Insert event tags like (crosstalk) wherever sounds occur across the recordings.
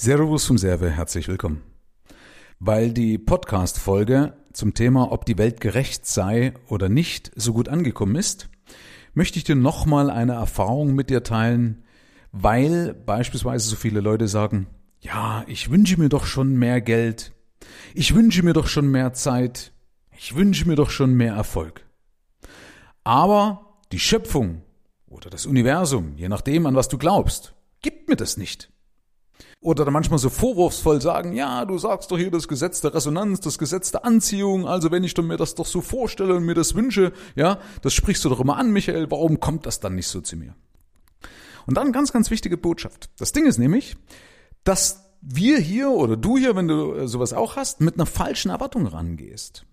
Servus vom Serve, herzlich willkommen. Weil die Podcast-Folge zum Thema, ob die Welt gerecht sei oder nicht, so gut angekommen ist, möchte ich dir nochmal eine Erfahrung mit dir teilen, weil beispielsweise so viele Leute sagen, ja, ich wünsche mir doch schon mehr Geld, ich wünsche mir doch schon mehr Zeit, ich wünsche mir doch schon mehr Erfolg. Aber die Schöpfung oder das Universum, je nachdem, an was du glaubst, gibt mir das nicht. Oder dann manchmal so vorwurfsvoll sagen, ja, du sagst doch hier das Gesetz der Resonanz, das Gesetz der Anziehung, also wenn ich mir das doch so vorstelle und mir das wünsche, ja, das sprichst du doch immer an, Michael, warum kommt das dann nicht so zu mir? Und dann ganz, ganz wichtige Botschaft. Das Ding ist nämlich, dass wir hier oder du hier, wenn du äh, sowas auch hast, mit einer falschen Erwartung rangehst.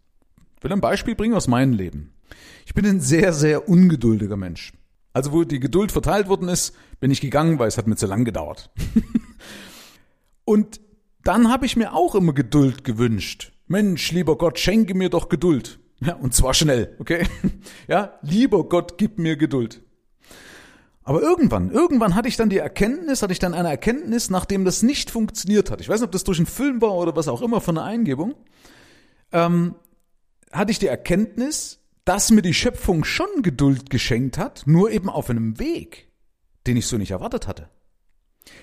Ich will ein Beispiel bringen aus meinem Leben. Ich bin ein sehr, sehr ungeduldiger Mensch. Also wo die Geduld verteilt worden ist, bin ich gegangen, weil es hat mir zu lang gedauert. (laughs) Und dann habe ich mir auch immer Geduld gewünscht. Mensch, lieber Gott, schenke mir doch Geduld. Ja, und zwar schnell, okay? (laughs) Ja, lieber Gott, gib mir Geduld. Aber irgendwann, irgendwann hatte ich dann die Erkenntnis, hatte ich dann eine Erkenntnis, nachdem das nicht funktioniert hat. Ich weiß nicht, ob das durch einen Film war oder was auch immer von einer Eingebung. Ähm, hatte ich die Erkenntnis, dass mir die Schöpfung schon Geduld geschenkt hat, nur eben auf einem Weg, den ich so nicht erwartet hatte,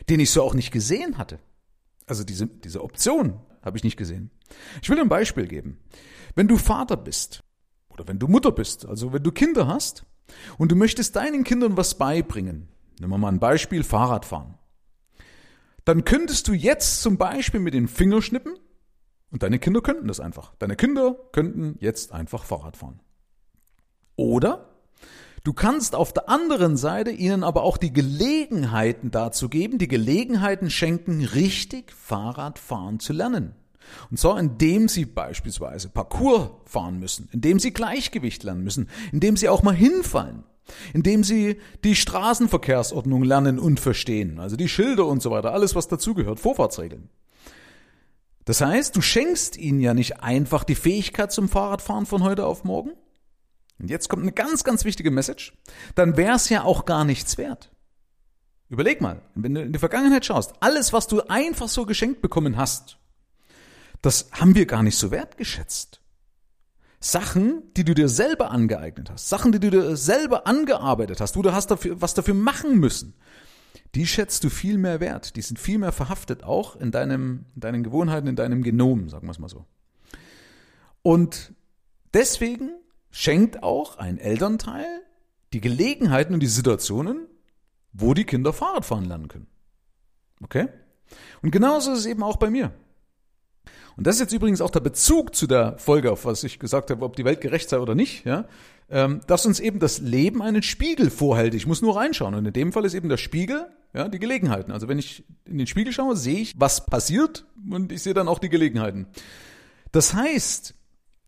den ich so auch nicht gesehen hatte. Also diese, diese Option habe ich nicht gesehen. Ich will ein Beispiel geben. Wenn du Vater bist oder wenn du Mutter bist, also wenn du Kinder hast und du möchtest deinen Kindern was beibringen, nehmen wir mal ein Beispiel, Fahrradfahren, dann könntest du jetzt zum Beispiel mit den Finger schnippen und deine Kinder könnten das einfach. Deine Kinder könnten jetzt einfach Fahrrad fahren. Oder Du kannst auf der anderen Seite ihnen aber auch die Gelegenheiten dazu geben, die Gelegenheiten schenken, richtig Fahrrad fahren zu lernen. Und zwar indem sie beispielsweise Parcours fahren müssen, indem sie Gleichgewicht lernen müssen, indem sie auch mal hinfallen, indem sie die Straßenverkehrsordnung lernen und verstehen, also die Schilder und so weiter, alles was dazugehört, Vorfahrtsregeln. Das heißt, du schenkst ihnen ja nicht einfach die Fähigkeit zum Fahrradfahren von heute auf morgen, und jetzt kommt eine ganz, ganz wichtige Message, dann wäre es ja auch gar nichts wert. Überleg mal, wenn du in die Vergangenheit schaust, alles, was du einfach so geschenkt bekommen hast, das haben wir gar nicht so wertgeschätzt. Sachen, die du dir selber angeeignet hast, Sachen, die du dir selber angearbeitet hast, du hast dafür, was dafür machen müssen, die schätzt du viel mehr wert. Die sind viel mehr verhaftet, auch in deinem, in deinen Gewohnheiten, in deinem Genom, sagen wir es mal so. Und deswegen schenkt auch ein Elternteil die Gelegenheiten und die Situationen, wo die Kinder Fahrrad fahren lernen können. Okay? Und genauso ist es eben auch bei mir. Und das ist jetzt übrigens auch der Bezug zu der Folge, auf was ich gesagt habe, ob die Welt gerecht sei oder nicht, ja, ähm, dass uns eben das Leben einen Spiegel vorhält. Ich muss nur reinschauen. Und in dem Fall ist eben der Spiegel, ja, die Gelegenheiten. Also wenn ich in den Spiegel schaue, sehe ich, was passiert und ich sehe dann auch die Gelegenheiten. Das heißt,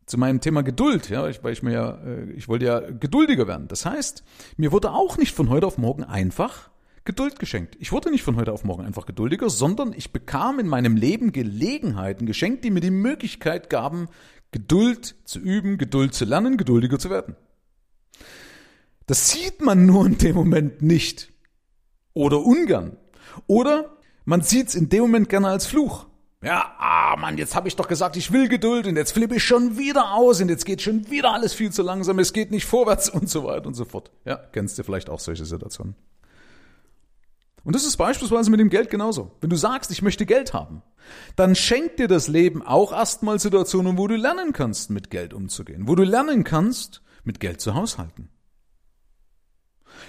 zu meinem Thema Geduld, ja, weil ich mir ja, äh, ich wollte ja geduldiger werden. Das heißt, mir wurde auch nicht von heute auf morgen einfach Geduld geschenkt. Ich wurde nicht von heute auf morgen einfach geduldiger, sondern ich bekam in meinem Leben Gelegenheiten geschenkt, die mir die Möglichkeit gaben, Geduld zu üben, Geduld zu lernen, geduldiger zu werden. Das sieht man nur in dem Moment nicht. Oder ungern. Oder man sieht es in dem Moment gerne als Fluch. Ja, ah Mann, jetzt habe ich doch gesagt, ich will Geduld und jetzt flippe ich schon wieder aus und jetzt geht schon wieder alles viel zu langsam, es geht nicht vorwärts (laughs) und so weiter und so fort. Ja, kennst du vielleicht auch solche Situationen. Und das ist beispielsweise mit dem Geld genauso. Wenn du sagst, ich möchte Geld haben, dann schenkt dir das Leben auch erstmal Situationen, wo du lernen kannst, mit Geld umzugehen, wo du lernen kannst, mit Geld zu haushalten.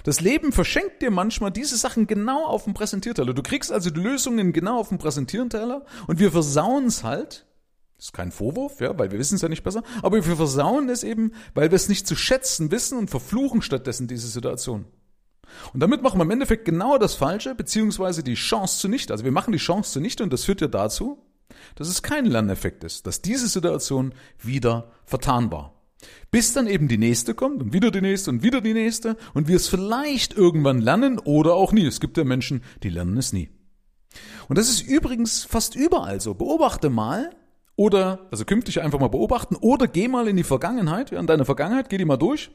Das Leben verschenkt dir manchmal diese Sachen genau auf dem Präsentierteller. Du kriegst also die Lösungen genau auf dem Präsentierteller und wir versauen es halt. Das ist kein Vorwurf, ja, weil wir wissen es ja nicht besser, aber wir versauen es eben, weil wir es nicht zu schätzen wissen und verfluchen stattdessen diese Situation. Und damit machen wir im Endeffekt genau das Falsche, beziehungsweise die Chance zunichte. Also wir machen die Chance zunichte und das führt ja dazu, dass es kein Lerneffekt ist, dass diese Situation wieder vertan war. Bis dann eben die nächste kommt und wieder die nächste und wieder die nächste und wir es vielleicht irgendwann lernen oder auch nie. Es gibt ja Menschen, die lernen es nie. Und das ist übrigens fast überall so. Beobachte mal oder, also künftig einfach mal beobachten oder geh mal in die Vergangenheit, ja, in deine Vergangenheit, geh die mal durch.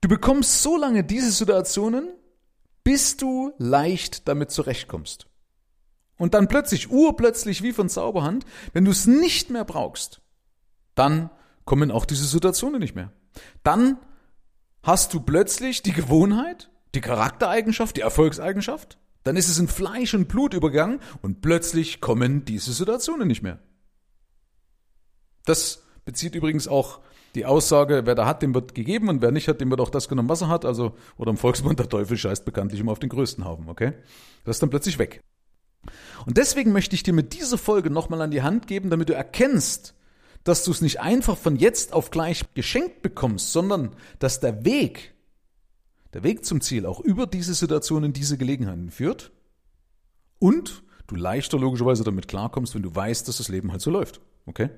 Du bekommst so lange diese Situationen, bis du leicht damit zurechtkommst. Und dann plötzlich, urplötzlich wie von Zauberhand, wenn du es nicht mehr brauchst, dann kommen auch diese Situationen nicht mehr. Dann hast du plötzlich die Gewohnheit, die Charaktereigenschaft, die Erfolgseigenschaft, dann ist es in Fleisch und Blut übergegangen und plötzlich kommen diese Situationen nicht mehr. Das bezieht übrigens auch die Aussage, wer da hat, dem wird gegeben und wer nicht hat, dem wird auch das genommen, was er hat. Also, oder im Volksmund, der Teufel scheißt bekanntlich immer auf den größten Haufen, okay? Das ist dann plötzlich weg. Und deswegen möchte ich dir mit dieser Folge nochmal an die Hand geben, damit du erkennst, dass du es nicht einfach von jetzt auf gleich geschenkt bekommst, sondern dass der Weg, der Weg zum Ziel auch über diese Situationen, diese Gelegenheiten führt und du leichter logischerweise damit klarkommst, wenn du weißt, dass das Leben halt so läuft. Okay?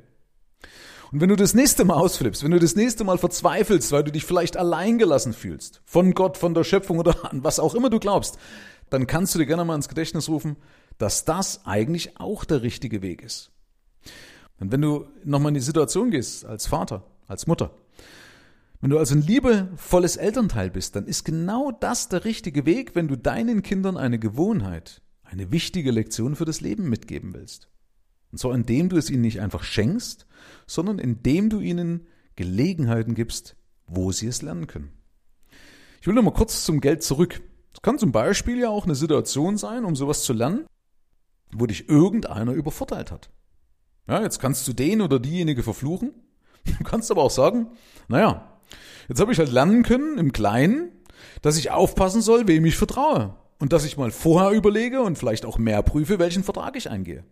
Und wenn du das nächste Mal ausflippst, wenn du das nächste Mal verzweifelst, weil du dich vielleicht alleingelassen fühlst, von Gott, von der Schöpfung oder an was auch immer du glaubst, dann kannst du dir gerne mal ins Gedächtnis rufen, dass das eigentlich auch der richtige Weg ist. Und wenn du nochmal in die Situation gehst, als Vater, als Mutter, wenn du also ein liebevolles Elternteil bist, dann ist genau das der richtige Weg, wenn du deinen Kindern eine Gewohnheit, eine wichtige Lektion für das Leben mitgeben willst. Und zwar indem du es ihnen nicht einfach schenkst, sondern indem du ihnen Gelegenheiten gibst, wo sie es lernen können. Ich will noch mal kurz zum Geld zurück. Es kann zum Beispiel ja auch eine Situation sein, um sowas zu lernen, wo dich irgendeiner übervorteilt hat. Ja, jetzt kannst du den oder diejenige verfluchen. Du kannst aber auch sagen, naja, jetzt habe ich halt lernen können im Kleinen, dass ich aufpassen soll, wem ich vertraue. Und dass ich mal vorher überlege und vielleicht auch mehr prüfe, welchen Vertrag ich eingehe.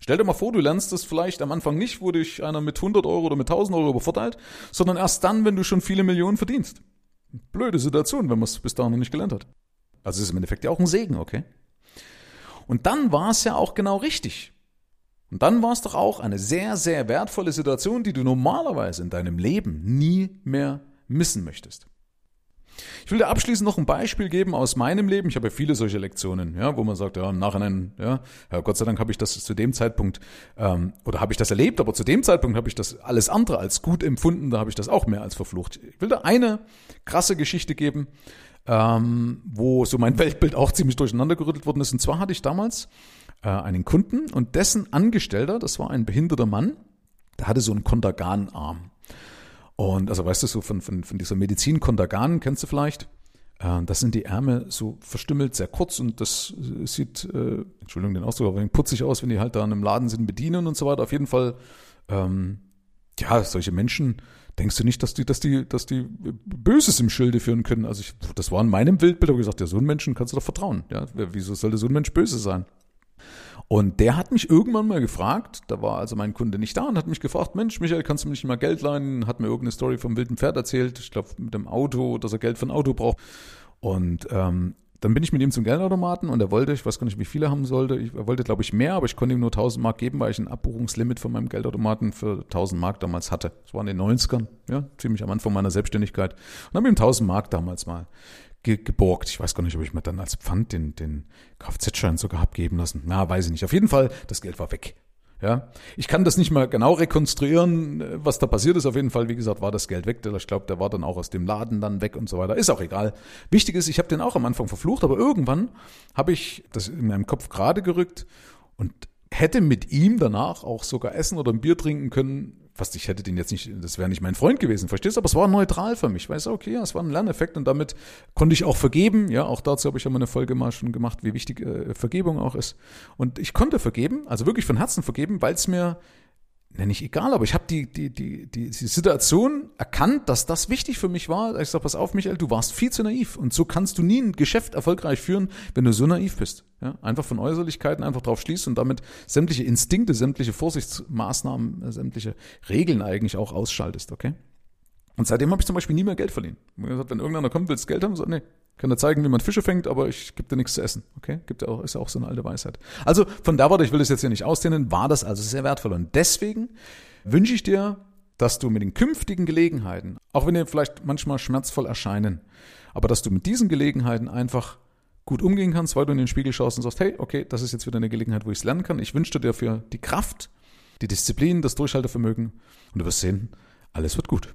Stell dir mal vor, du lernst das vielleicht am Anfang nicht, wo dich einer mit 100 Euro oder mit 1000 Euro übervorteilt, sondern erst dann, wenn du schon viele Millionen verdienst. Blöde Situation, wenn man es bis dahin noch nicht gelernt hat. Also ist im Endeffekt ja auch ein Segen, okay? Und dann war es ja auch genau richtig. Und dann war es doch auch eine sehr, sehr wertvolle Situation, die du normalerweise in deinem Leben nie mehr missen möchtest. Ich will dir abschließend noch ein Beispiel geben aus meinem Leben. Ich habe ja viele solche Lektionen, ja, wo man sagt, ja, im Nachhinein, ja, ja Gott sei Dank habe ich das zu dem Zeitpunkt ähm, oder habe ich das erlebt, aber zu dem Zeitpunkt habe ich das alles andere als gut empfunden. Da habe ich das auch mehr als verflucht. Ich will dir eine krasse Geschichte geben, ähm, wo so mein (laughs) Weltbild auch ziemlich durcheinander gerüttelt worden ist. Und zwar hatte ich damals äh, einen Kunden und dessen Angestellter, das war ein behinderter Mann, der hatte so einen Kontergan-Arm. Und also weißt du, so von, von, von dieser Medizin Kontergan, kennst du vielleicht? Äh, das sind die Ärmel so verstümmelt, sehr kurz und das sieht, äh, Entschuldigung den Ausdruck, aber putzig aus, wenn die halt da in einem Laden sind, bedienen und so weiter. Auf jeden Fall, ähm, ja, solche Menschen, denkst du nicht, dass die, dass die, dass die Böses im Schilde führen können? Also ich, das war in meinem Wildbild, aber gesagt, ja, so einen Menschen kannst du doch vertrauen. Ja, wieso sollte so ein Mensch böse sein? Und der hat mich irgendwann mal gefragt, da war also mein Kunde nicht da und hat mich gefragt, Mensch, Michael, kannst du mir nicht mal Geld leihen? Hat mir irgendeine Story vom wilden Pferd erzählt, ich glaube mit dem Auto, dass er Geld für ein Auto braucht. Und ähm, dann bin ich mit ihm zum Geldautomaten und er wollte, ich weiß gar nicht, wie viele haben sollte, ich, er wollte, glaube ich, mehr, aber ich konnte ihm nur 1000 Mark geben, weil ich ein Abbuchungslimit von meinem Geldautomaten für 1000 Mark damals hatte. Das war in den 90ern, ja, ziemlich am Anfang meiner Selbstständigkeit. Und habe ihm 1000 Mark damals mal ge geborgt. Ich weiß gar nicht, ob ich mir dann als Pfand den, den Kfz-Schein sogar hab geben lassen. Na, weiß ich nicht. Auf jeden Fall, das Geld war weg. Ja, ich kann das nicht mal genau rekonstruieren, was da passiert ist. Auf jeden Fall, wie gesagt, war das Geld weg. Ich glaube, der war dann auch aus dem Laden dann weg und so weiter. Ist auch egal. Wichtig ist, ich habe den auch am Anfang verflucht, aber irgendwann habe ich das in meinem Kopf gerade gerückt und hätte mit ihm danach auch sogar essen oder ein Bier trinken können, fast ich hätte den jetzt nicht, das wäre nicht mein Freund gewesen, verstehst du? Aber es war neutral für mich, weißt du, okay, ja, es war ein Lerneffekt und damit konnte ich auch vergeben, ja, auch dazu habe ich ja mal eine Folge mal schon gemacht, wie wichtig äh, Vergebung auch ist. Und ich konnte vergeben, also wirklich von Herzen vergeben, weil es mir nenne ich egal, aber ich habe die, die, die, die, die Situation erkannt, dass das wichtig für mich war. Ich sage, pass auf, Michael, du warst viel zu naiv. Und so kannst du nie ein Geschäft erfolgreich führen, wenn du so naiv bist. Ja, einfach von Äußerlichkeiten einfach drauf schließt und damit sämtliche Instinkte, sämtliche Vorsichtsmaßnahmen, äh, sämtliche Regeln eigentlich auch ausschaltest, okay? Und seitdem habe ich zum Beispiel nie mehr Geld verliehen. wenn irgendeiner kommt, willst du Geld haben? So, nee, kann er zeigen, wie man Fische fängt, aber ich gebe dir nichts zu essen. Okay? Gibt ja auch, ist ja auch so eine alte Weisheit. Also von da Warte, ich will das jetzt hier nicht ausdehnen, war das also sehr wertvoll. Und deswegen wünsche ich dir, dass du mit den künftigen Gelegenheiten, auch wenn die vielleicht manchmal schmerzvoll erscheinen, aber dass du mit diesen Gelegenheiten einfach gut umgehen kannst, weil du in den Spiegel schaust und sagst, hey, okay, das ist jetzt wieder eine Gelegenheit, wo ich es lernen kann. Ich wünsche dir dafür die Kraft, die Disziplin, das Durchhaltevermögen und du wirst sehen, alles wird gut.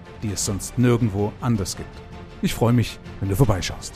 die es sonst nirgendwo anders gibt. Ich freue mich, wenn du vorbeischaust.